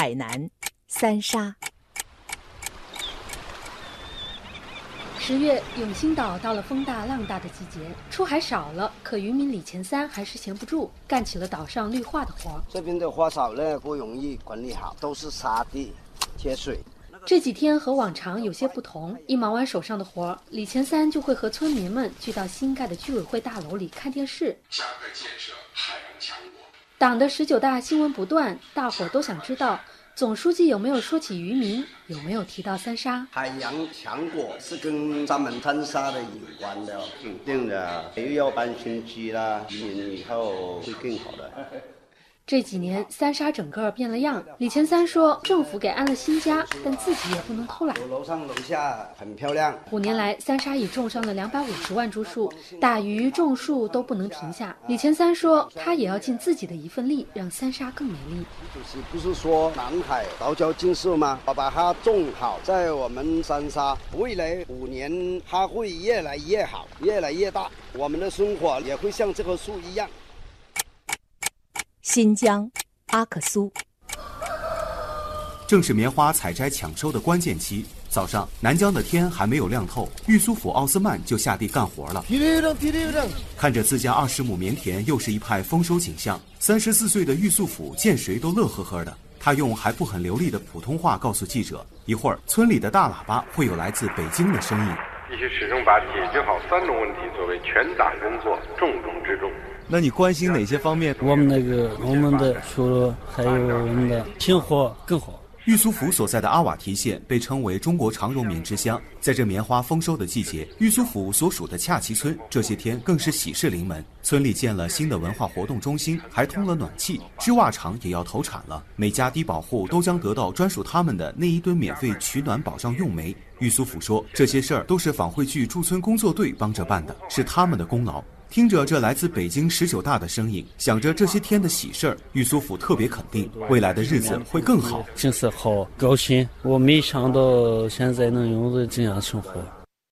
海南三沙。十月，永兴岛到了风大浪大的季节，出海少了，可渔民李前三还是闲不住，干起了岛上绿化的活。这边的花草呢不容易管理好，都是沙地、缺水。这几天和往常有些不同，一忙完手上的活，李前三就会和村民们聚到新盖的居委会大楼里看电视。加快建设海洋强国。党的十九大新闻不断，大伙都想知道。总书记有没有说起渔民？有没有提到三沙？海洋强国是跟咱们三沙的有关的，肯定的。又要搬新居啦，渔民以后会更好的。这几年三沙整个变了样。李前三说，政府给安了新家，但自己也不能偷懒。楼上楼下很漂亮。五年来，三沙已种上了两百五十万株树，打鱼种树都不能停下。李前三说，他也要尽自己的一份力，让三沙更美丽。主席不是说南海岛礁禁树吗？我把它种好，在我们三沙，未来五年它会越来越好，越来越大，我们的生活也会像这棵树一样。新疆阿克苏，正是棉花采摘抢收的关键期。早上，南疆的天还没有亮透，玉苏府奥斯曼就下地干活了。看着自家二十亩棉田，又是一派丰收景象。三十四岁的玉苏甫见谁都乐呵呵的。他用还不很流利的普通话告诉记者：“一会儿，村里的大喇叭会有来自北京的声音。必须始终把解决好三农问题作为全党工作重中之重。”那你关心哪些方面？我们那个我们的说了还有我们的生活更好。玉苏府所在的阿瓦提县被称为中国长绒棉之乡，在这棉花丰收的季节，玉苏府所属的恰奇村这些天更是喜事临门。村里建了新的文化活动中心，还通了暖气，织袜厂也要投产了。每家低保户都将得到专属他们的那一吨免费取暖保障用煤。玉苏府说，这些事儿都是访汇聚驻村工作队帮着办的，是他们的功劳。听着这来自北京十九大的声音，想着这些天的喜事儿，玉苏府特别肯定未来的日子会更好。真是好高兴，我没想到现在能拥有这样生活。